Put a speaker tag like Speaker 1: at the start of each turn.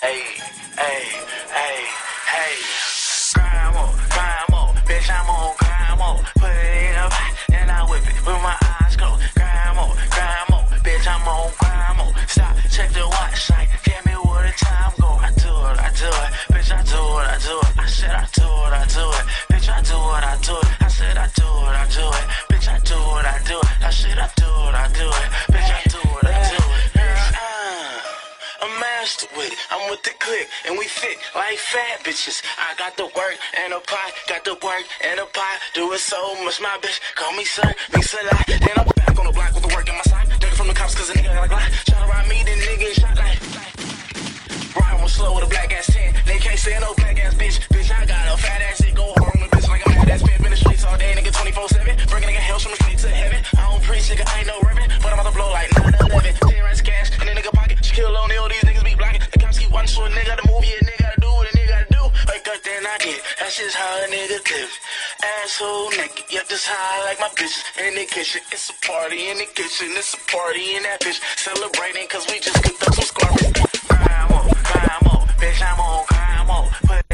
Speaker 1: Hey, hey, hey, hey. Grime on, grime on, bitch, I'm on grime on. Put it up and I whip it with my eyes click, and we fit like fat bitches. I got the work and a pie, got the work and a pie. Do it so much, my bitch. Call me sir, me a lot. Then I'm back on the block with the work in my side. Nigga from the cops, cause a nigga a glide. Try to ride me, then nigga shot like. With slow with a black ass 10. They can't say no Asshole naked. Yep, just high like my bitches in the kitchen. It's a party in the kitchen. It's a party in that bitch. Celebrating cause we just cooked up some scarface. Grind more, grind more. Bitch, I'm on grind more. Put